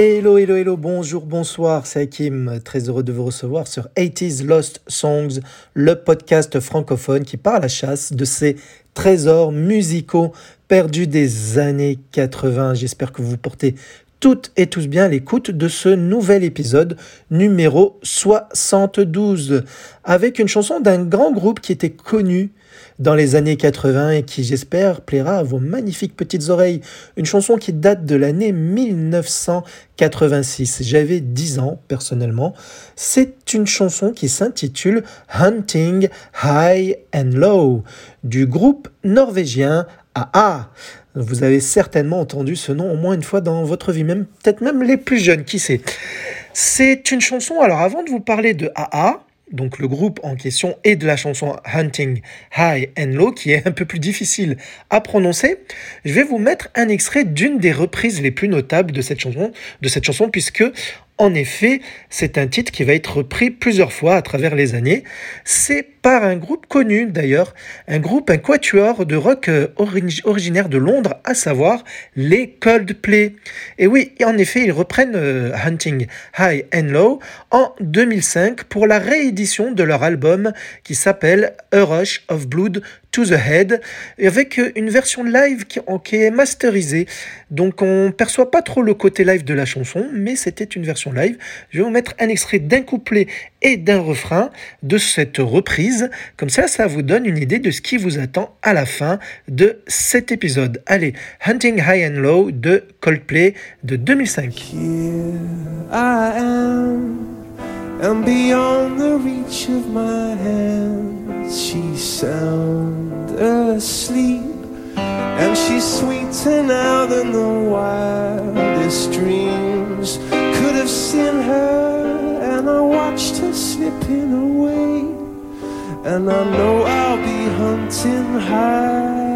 Hello, hello, hello, bonjour, bonsoir, c'est Hakim, très heureux de vous recevoir sur 80s Lost Songs, le podcast francophone qui part à la chasse de ces trésors musicaux perdus des années 80. J'espère que vous portez toutes et tous bien l'écoute de ce nouvel épisode numéro 72 avec une chanson d'un grand groupe qui était connu dans les années 80 et qui j'espère plaira à vos magnifiques petites oreilles. Une chanson qui date de l'année 1986. J'avais 10 ans personnellement. C'est une chanson qui s'intitule Hunting High and Low du groupe norvégien AA. Vous avez certainement entendu ce nom au moins une fois dans votre vie, même peut-être même les plus jeunes, qui sait. C'est une chanson, alors avant de vous parler de AA, donc le groupe en question, et de la chanson Hunting High and Low, qui est un peu plus difficile à prononcer, je vais vous mettre un extrait d'une des reprises les plus notables de cette chanson, de cette chanson puisque en effet, c'est un titre qui va être repris plusieurs fois à travers les années. C'est par un groupe connu d'ailleurs, un groupe, un quatuor de rock euh, originaire de Londres, à savoir les Coldplay. Et oui, en effet, ils reprennent euh, Hunting High and Low en 2005 pour la réédition de leur album qui s'appelle A Rush of Blood to the Head, avec une version live qui, est masterisée. Donc on perçoit pas trop le côté live de la chanson, mais c'était une version live. Je vais vous mettre un extrait d'un couplet et d'un refrain de cette reprise. Comme ça, ça vous donne une idée de ce qui vous attend à la fin de cet épisode. Allez, Hunting High and Low de Coldplay de 2005. And beyond the reach of my hands she's sound asleep. And she's sweeter now than the wildest dreams. Could have seen her and I watched her slipping away. And I know I'll be hunting high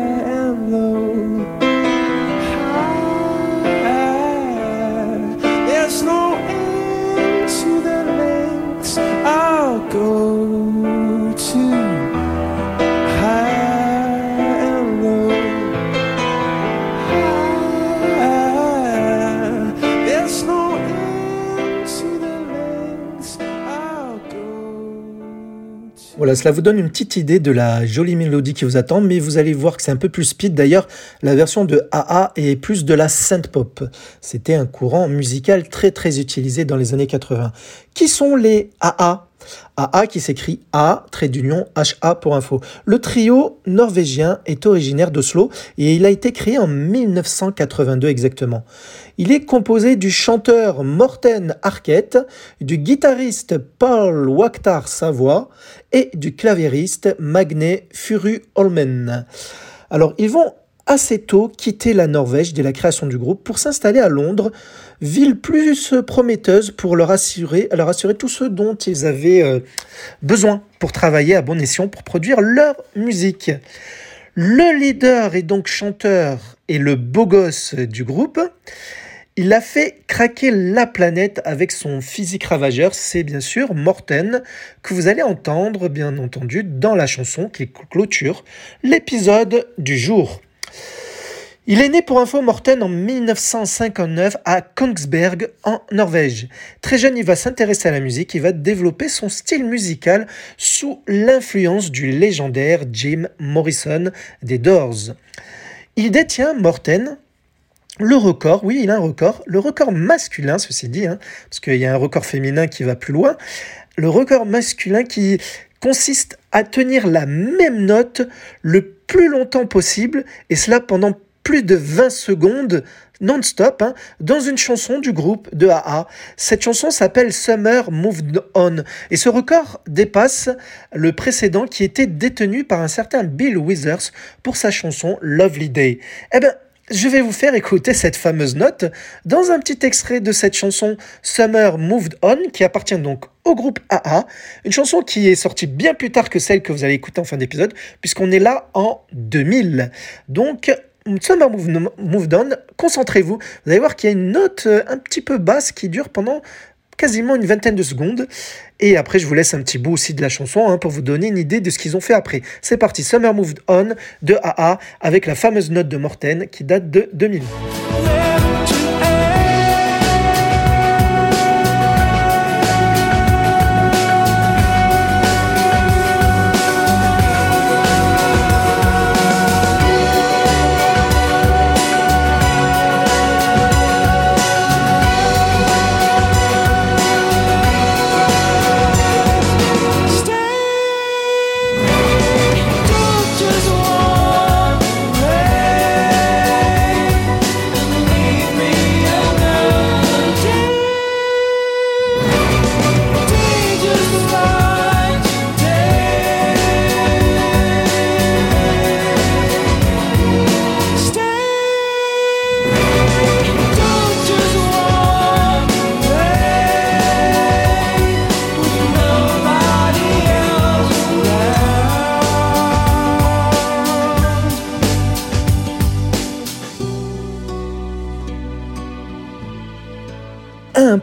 Cela vous donne une petite idée de la jolie mélodie qui vous attend, mais vous allez voir que c'est un peu plus speed. D'ailleurs, la version de AA est plus de la synth pop. C'était un courant musical très très utilisé dans les années 80. Qui sont les AA AA qui s'écrit A, trait d'union, HA pour info. Le trio norvégien est originaire d'Oslo et il a été créé en 1982 exactement. Il est composé du chanteur Morten Arquette, du guitariste Paul Waktar Savoie et du claviériste Magne Furu Holmen. Alors ils vont assez tôt quitter la Norvège dès la création du groupe pour s'installer à Londres, ville plus prometteuse pour leur assurer, leur assurer tout ce dont ils avaient euh, besoin pour travailler à bon escient pour produire leur musique. Le leader et donc chanteur et le beau gosse du groupe. Il a fait craquer la planète avec son physique ravageur, c'est bien sûr Morten, que vous allez entendre bien entendu dans la chanson qui clôture l'épisode du jour. Il est né pour info Morten en 1959 à Kongsberg en Norvège. Très jeune, il va s'intéresser à la musique, il va développer son style musical sous l'influence du légendaire Jim Morrison des Doors. Il détient, Morten, le record, oui, il a un record, le record masculin, ceci dit, hein, parce qu'il y a un record féminin qui va plus loin, le record masculin qui consiste à tenir la même note le plus longtemps possible, et cela pendant plus de 20 secondes non-stop hein, dans une chanson du groupe de AA. Cette chanson s'appelle Summer Moved On et ce record dépasse le précédent qui était détenu par un certain Bill Withers pour sa chanson Lovely Day. Eh ben, je vais vous faire écouter cette fameuse note dans un petit extrait de cette chanson Summer Moved On qui appartient donc au groupe AA, une chanson qui est sortie bien plus tard que celle que vous allez écouter en fin d'épisode puisqu'on est là en 2000. Donc Summer Moved On, concentrez-vous, vous allez voir qu'il y a une note euh, un petit peu basse qui dure pendant quasiment une vingtaine de secondes. Et après, je vous laisse un petit bout aussi de la chanson hein, pour vous donner une idée de ce qu'ils ont fait après. C'est parti, Summer Moved On de AA avec la fameuse note de Morten qui date de 2000.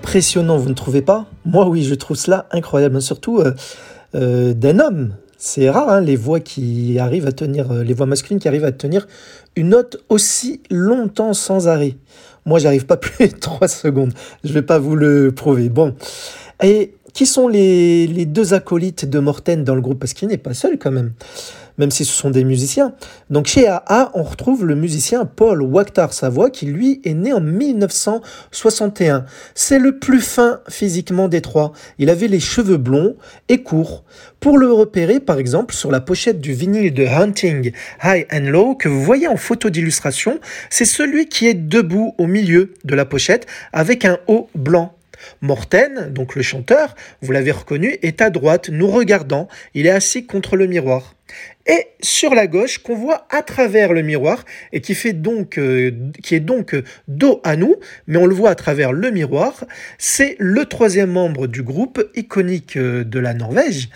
Impressionnant, vous ne trouvez pas? Moi oui, je trouve cela incroyable, surtout euh, euh, d'un homme. C'est rare hein, les voix qui arrivent à tenir, euh, les voix masculines qui arrivent à tenir une note aussi longtemps sans arrêt. Moi, j'arrive pas plus de 3 secondes. Je vais pas vous le prouver. Bon. Et qui sont les, les deux acolytes de Morten dans le groupe? Parce qu'il n'est pas seul quand même même si ce sont des musiciens. Donc chez AA, on retrouve le musicien Paul Wakhtar Savoie, qui lui est né en 1961. C'est le plus fin physiquement des trois. Il avait les cheveux blonds et courts. Pour le repérer, par exemple, sur la pochette du vinyle de Hunting High and Low que vous voyez en photo d'illustration, c'est celui qui est debout au milieu de la pochette avec un haut blanc. Morten, donc le chanteur, vous l'avez reconnu, est à droite, nous regardant. Il est assis contre le miroir et sur la gauche qu'on voit à travers le miroir et qui fait donc euh, qui est donc dos à nous, mais on le voit à travers le miroir. C'est le troisième membre du groupe iconique euh, de la Norvège.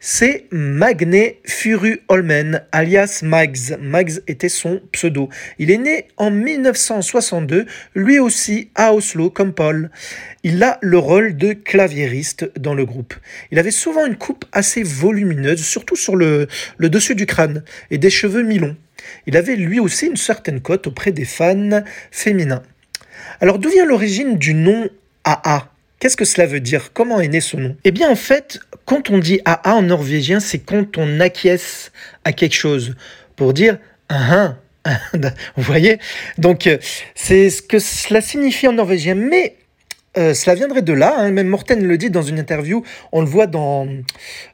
C'est Magne Furu Holmen, alias Mags. Mags était son pseudo. Il est né en 1962, lui aussi à Oslo comme Paul. Il a le rôle de claviériste dans le groupe. Il avait souvent une coupe assez volumineuse, surtout sur le, dessus du crâne, et des cheveux mi-longs. Il avait lui aussi une certaine cote auprès des fans féminins. Alors d'où vient l'origine du nom AA Qu'est-ce que cela veut dire? Comment est né ce nom? Eh bien en fait, quand on dit AA en norvégien, c'est quand on acquiesce à quelque chose. Pour dire ah vous voyez? Donc c'est ce que cela signifie en norvégien. Mais euh, cela viendrait de là, hein. même Morten le dit dans une interview, on le voit dans,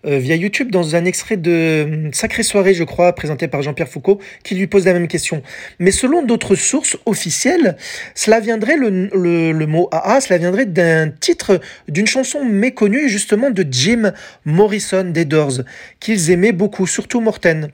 euh, via YouTube dans un extrait de hum, Sacrée Soirée, je crois, présenté par Jean-Pierre Foucault, qui lui pose la même question. Mais selon d'autres sources officielles, cela viendrait, le, le, mot AA, cela viendrait d'un titre d'une chanson méconnue, justement de Jim Morrison des Doors, qu'ils aimaient beaucoup, surtout Morten.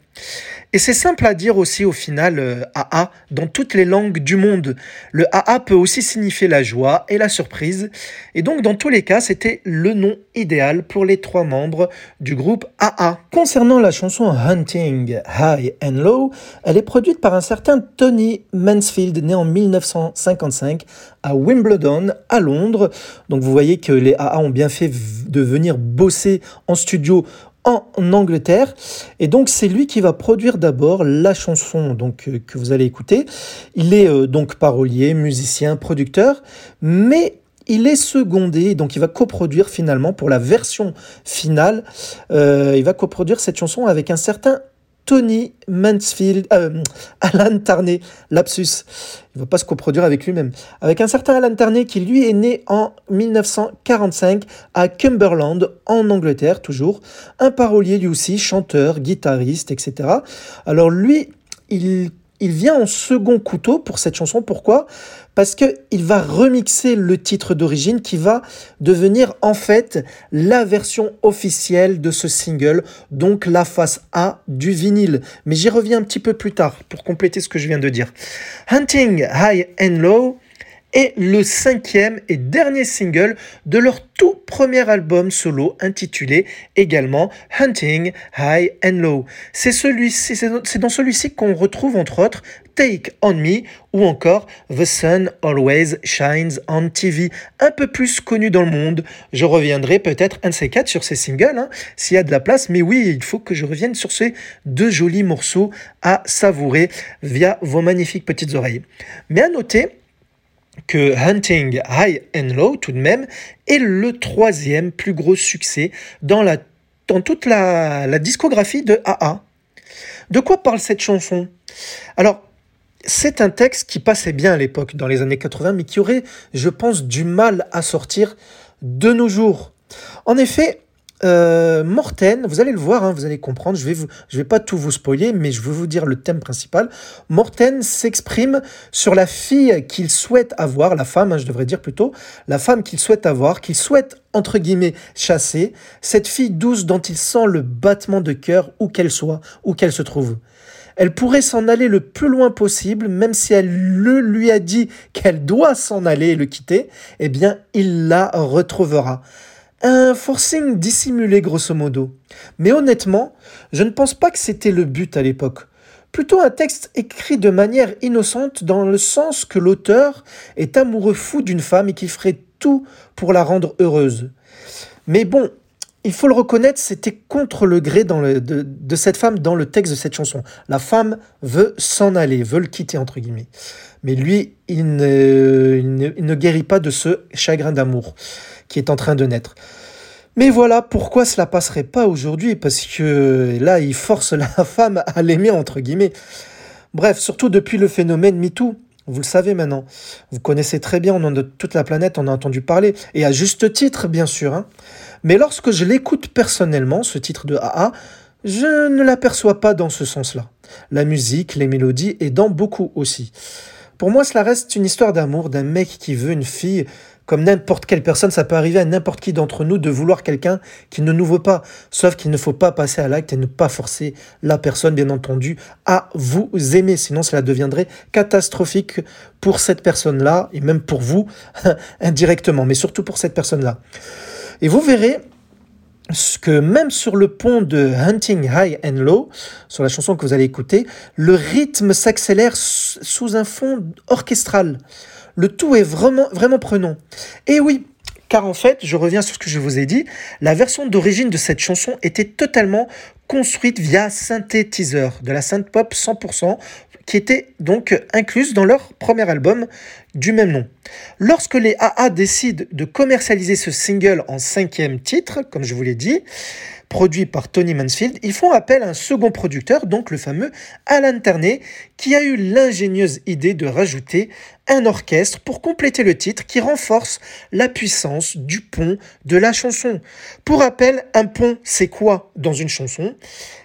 Et c'est simple à dire aussi au final AA euh, dans toutes les langues du monde. Le AA peut aussi signifier la joie et la surprise. Et donc dans tous les cas, c'était le nom idéal pour les trois membres du groupe AA. Concernant la chanson Hunting High and Low, elle est produite par un certain Tony Mansfield, né en 1955 à Wimbledon, à Londres. Donc vous voyez que les AA ont bien fait de venir bosser en studio en Angleterre. Et donc c'est lui qui va produire d'abord la chanson donc euh, que vous allez écouter. Il est euh, donc parolier, musicien, producteur, mais il est secondé, donc il va coproduire finalement pour la version finale. Euh, il va coproduire cette chanson avec un certain Tony Mansfield, euh, Alan Tarney, lapsus, il ne va pas se coproduire avec lui-même, avec un certain Alan Tarney qui lui est né en 1945 à Cumberland, en Angleterre toujours, un parolier lui aussi, chanteur, guitariste, etc. Alors lui, il il vient en second couteau pour cette chanson. Pourquoi? Parce qu'il va remixer le titre d'origine qui va devenir en fait la version officielle de ce single, donc la face A du vinyle. Mais j'y reviens un petit peu plus tard pour compléter ce que je viens de dire. Hunting High and Low est le cinquième et dernier single de leur tout premier album solo intitulé également Hunting High and Low. C'est dans celui-ci qu'on retrouve entre autres Take on Me ou encore The Sun Always Shines on TV, un peu plus connu dans le monde. Je reviendrai peut-être un de ces quatre sur ces singles, hein, s'il y a de la place, mais oui, il faut que je revienne sur ces deux jolis morceaux à savourer via vos magnifiques petites oreilles. Mais à noter que Hunting High and Low, tout de même, est le troisième plus gros succès dans, la, dans toute la, la discographie de AA. De quoi parle cette chanson? Alors, c'est un texte qui passait bien à l'époque, dans les années 80, mais qui aurait, je pense, du mal à sortir de nos jours. En effet, euh, Morten, vous allez le voir, hein, vous allez comprendre, je vais, vais pas tout vous spoiler, mais je veux vous dire le thème principal. Morten s'exprime sur la fille qu'il souhaite avoir, la femme, hein, je devrais dire plutôt, la femme qu'il souhaite avoir, qu'il souhaite, entre guillemets, chasser, cette fille douce dont il sent le battement de cœur où qu'elle soit, où qu'elle se trouve. Elle pourrait s'en aller le plus loin possible, même si elle le lui a dit qu'elle doit s'en aller et le quitter, eh bien, il la retrouvera. Un forcing dissimulé grosso modo. Mais honnêtement, je ne pense pas que c'était le but à l'époque. Plutôt un texte écrit de manière innocente dans le sens que l'auteur est amoureux fou d'une femme et qu'il ferait tout pour la rendre heureuse. Mais bon, il faut le reconnaître, c'était contre le gré de, cette femme dans le texte de cette chanson. La femme veut s'en aller, veut le quitter, entre guillemets. Mais lui, il ne guérit pas de ce chagrin d'amour est en train de naître. Mais voilà pourquoi cela passerait pas aujourd'hui, parce que là, il force la femme à l'aimer, entre guillemets. Bref, surtout depuis le phénomène MeToo. Vous le savez maintenant. Vous connaissez très bien, on en de toute la planète, on a entendu parler. Et à juste titre, bien sûr. Hein. Mais lorsque je l'écoute personnellement, ce titre de AA, je ne l'aperçois pas dans ce sens-là. La musique, les mélodies, et dans beaucoup aussi. Pour moi, cela reste une histoire d'amour d'un mec qui veut une fille comme n'importe quelle personne, ça peut arriver à n'importe qui d'entre nous de vouloir quelqu'un qui ne nous veut pas. Sauf qu'il ne faut pas passer à l'acte et ne pas forcer la personne, bien entendu, à vous aimer. Sinon, cela deviendrait catastrophique pour cette personne-là et même pour vous indirectement, mais surtout pour cette personne-là. Et vous verrez que même sur le pont de Hunting High and Low, sur la chanson que vous allez écouter, le rythme s'accélère sous un fond orchestral. Le tout est vraiment, prenant. Et oui, car en fait, je reviens sur ce que je vous ai dit, la version d'origine de cette chanson était totalement construite via synthétiseur, de la synth pop 100%, qui était donc incluse dans leur premier album du même nom. Lorsque les AA décident de commercialiser ce single en cinquième titre, comme je vous l'ai dit, produit par Tony Mansfield, ils font appel à un second producteur, donc le fameux Alan Terney, qui a eu l'ingénieuse idée de rajouter un orchestre pour compléter le titre qui renforce la puissance du pont de la chanson. Pour rappel, un pont, c'est quoi dans une chanson?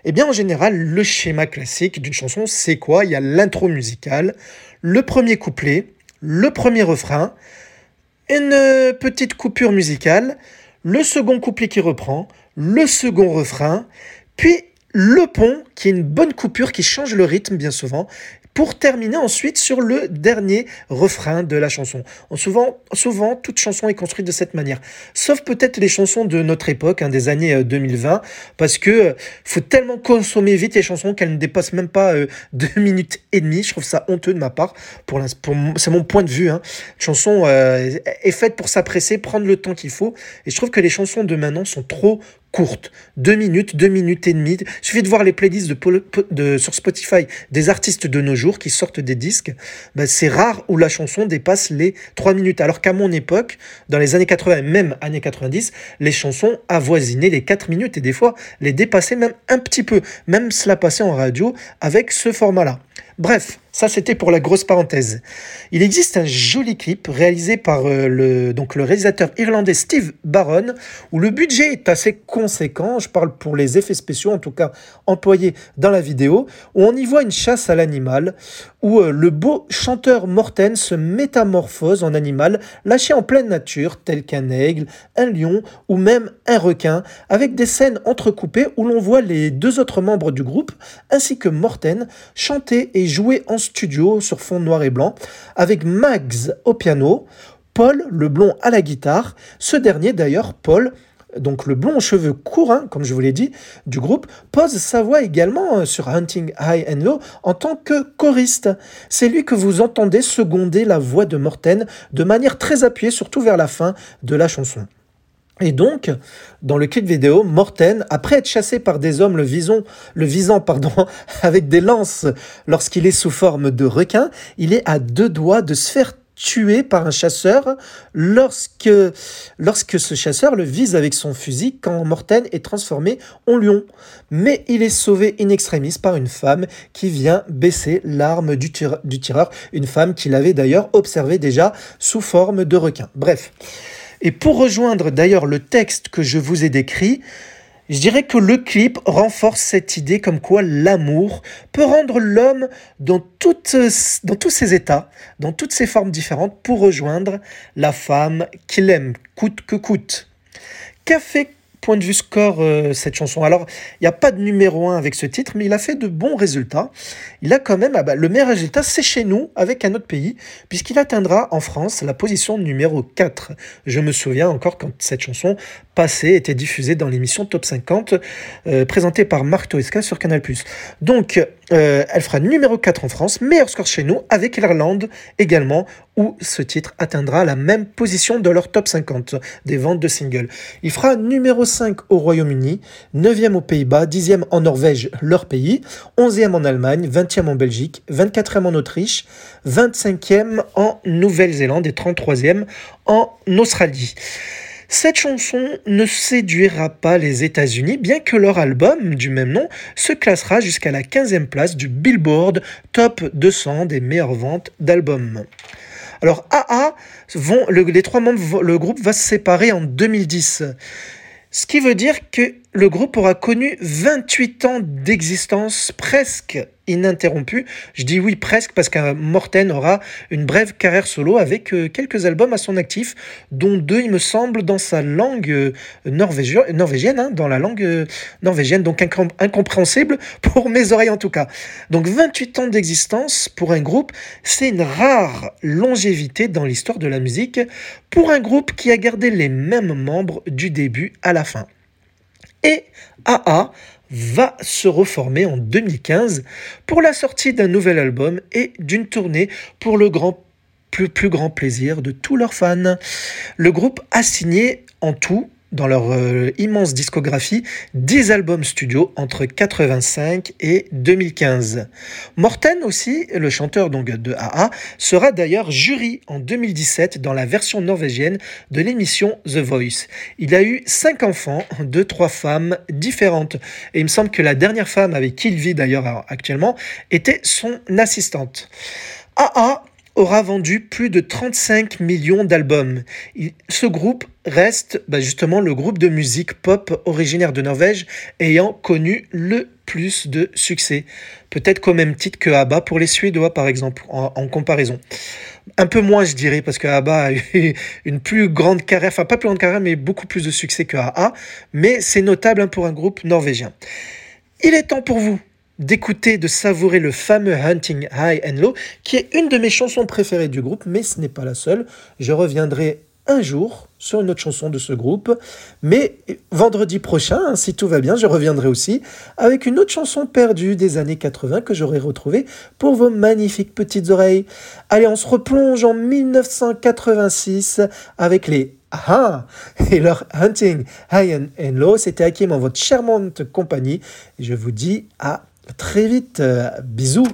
Eh bien, en général, le schéma classique d'une chanson, c'est quoi? Il y a l'intro musicale, le premier couplet, le premier refrain, une petite coupure musicale, le second couplet qui reprend, le second refrain, puis le pont, qui est une bonne coupure qui change le rythme bien souvent, pour terminer ensuite sur le dernier refrain de la chanson. Souvent, souvent, toute chanson est construite de cette manière. Sauf peut-être les chansons de notre époque, hein, des années 2020, euh, parce que euh, faut tellement consommer vite les chansons qu'elles ne dépassent même pas euh, deux minutes et demie. Je trouve ça honteux de ma part. Pour, c'est mon point de vue. Hein. chanson est faite pour s'apprécier, prendre le temps qu'il faut. Et je trouve que les chansons de maintenant sont trop courte, deux minutes, deux minutes et demie. Il suffit de voir les playlists de, sur Spotify des artistes de nos jours qui sortent des disques. Ben, c'est rare où la chanson dépasse les trois minutes. Alors qu'à mon époque, dans les années 80 même années 90, les chansons avoisinaient les quatre minutes et des fois les dépassaient même un petit peu. Même cela passait en radio avec ce format-là. Bref, ça c'était pour la grosse parenthèse. Il existe un joli clip réalisé par euh, le, donc le réalisateur irlandais Steve Barron, où le budget est assez conséquent, je parle pour les effets spéciaux en tout cas employés dans la vidéo, où on y voit une chasse à l'animal, où euh, le beau chanteur Morten se métamorphose en animal lâché en pleine nature, tel qu'un aigle, un lion ou même un requin, avec des scènes entrecoupées où l'on voit les deux autres membres du groupe, ainsi que Morten, chanter et jouer en studio sur fond noir et blanc, avec Max au piano, Paul, le blond, à la guitare. Ce dernier, d'ailleurs, Paul, donc le blond aux cheveux courts, hein, comme je vous l'ai dit, du groupe, pose sa voix également euh, sur Hunting High and Low en tant que choriste. C'est lui que vous entendez seconder la voix de Morten de manière très appuyée, surtout vers la fin de la chanson. Et donc, dans le clip vidéo, Morten, après être chassé par des hommes le, visant, avec des lances lorsqu'il est sous forme de requin, il est à deux doigts de se faire tuer par un chasseur lorsque, lorsque ce chasseur le vise avec son fusil quand Morten est transformé en lion. Mais il est sauvé in extremis par une femme qui vient baisser l'arme du, tireur, une femme qu'il avait d'ailleurs observé déjà sous forme de requin. Bref. Et pour rejoindre d'ailleurs le texte que je vous ai décrit, je dirais que le clip renforce cette idée comme quoi l'amour peut rendre l'homme dans, tous ses états, dans toutes ses formes différentes, pour rejoindre la femme qu'il aime, coûte que coûte. Fait point de vue score, euh, cette chanson. Alors, il n'y a pas de numéro 1 avec ce titre, mais il a fait de bons résultats. Il a quand même, ah bah, le meilleur résultat, c'est chez nous, avec un autre pays, puisqu'il atteindra en France la position numéro 4. Je me souviens encore quand cette chanson passée était diffusée dans l'émission Top 50, euh, présentée par Marc Toesca sur Canal+. Donc, Euh, elle fera numéro 4 en France, meilleur score chez nous, avec l'Irlande également, où ce titre atteindra la même position de leur top 50 des ventes de singles. Il fera numéro 5 au Royaume-Uni, 9e aux Pays-Bas, 10e en Norvège, leur pays, 11e en Allemagne, 20e en Belgique, 24e en Autriche, 25e en Nouvelle-Zélande et 33e en Australie. Cette chanson ne séduira pas les États-Unis, bien que leur album du même nom se classera jusqu'à la 15e place du Billboard Top 200 des meilleures ventes d'albums. Alors AA, les trois membres, le groupe va se séparer en 2010. Ce qui veut dire que le groupe aura connu 28 ans d'existence presque ininterrompue. Je dis oui presque parce que Morten aura une brève carrière solo avec euh, quelques albums à son actif, dont deux, il me semble, dans sa langue euh, norvégienne, hein, dans la langue euh, norvégienne, donc incompréhensible pour mes oreilles en tout cas. Donc 28 ans d'existence pour un groupe, c'est une rare longévité dans l'histoire de la musique pour un groupe qui a gardé les mêmes membres du début à la fin. Et AA va se reformer en 2015 pour la sortie d'un nouvel album et d'une tournée pour le grand plus, plus grand plaisir de tous leurs fans. Le groupe a signé en tout dans leur euh, immense discographie 10 albums studio entre 85 et 2015. Morten aussi, le chanteur donc de AA, sera d'ailleurs jury en 2017 dans la version norvégienne de l'émission The Voice. Il a eu 5 enfants de trois femmes différentes et il me semble que la dernière femme avec qui il vit d'ailleurs actuellement était son assistante. AA aura vendu plus de 35 millions d'albums. Ce groupe reste bah, justement le groupe de musique pop originaire de Norvège ayant connu le plus de succès. Peut-être qu'au même titre que ABBA pour les Suédois par exemple, en, comparaison. Un peu moins je dirais parce que ABBA a eu une plus grande carrière, enfin pas plus grande carrière mais beaucoup plus de succès que AA, mais c'est notable hein, pour un groupe norvégien. Il est temps pour vous d'écouter, de savourer le fameux Hunting High and Low, qui est une de mes chansons préférées du groupe, mais ce n'est pas la seule. Je reviendrai un jour sur une autre chanson de ce groupe, mais vendredi prochain, hein, si tout va bien, je reviendrai aussi avec une autre chanson perdue des années 80 que j'aurai retrouvée pour vos magnifiques petites oreilles. Allez, on se replonge en 1986 avec les ah Et leur Hunting High and Low, c'était Hakim en votre charmante compagnie. Je vous dis à très vite. Euh, bisous.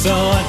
So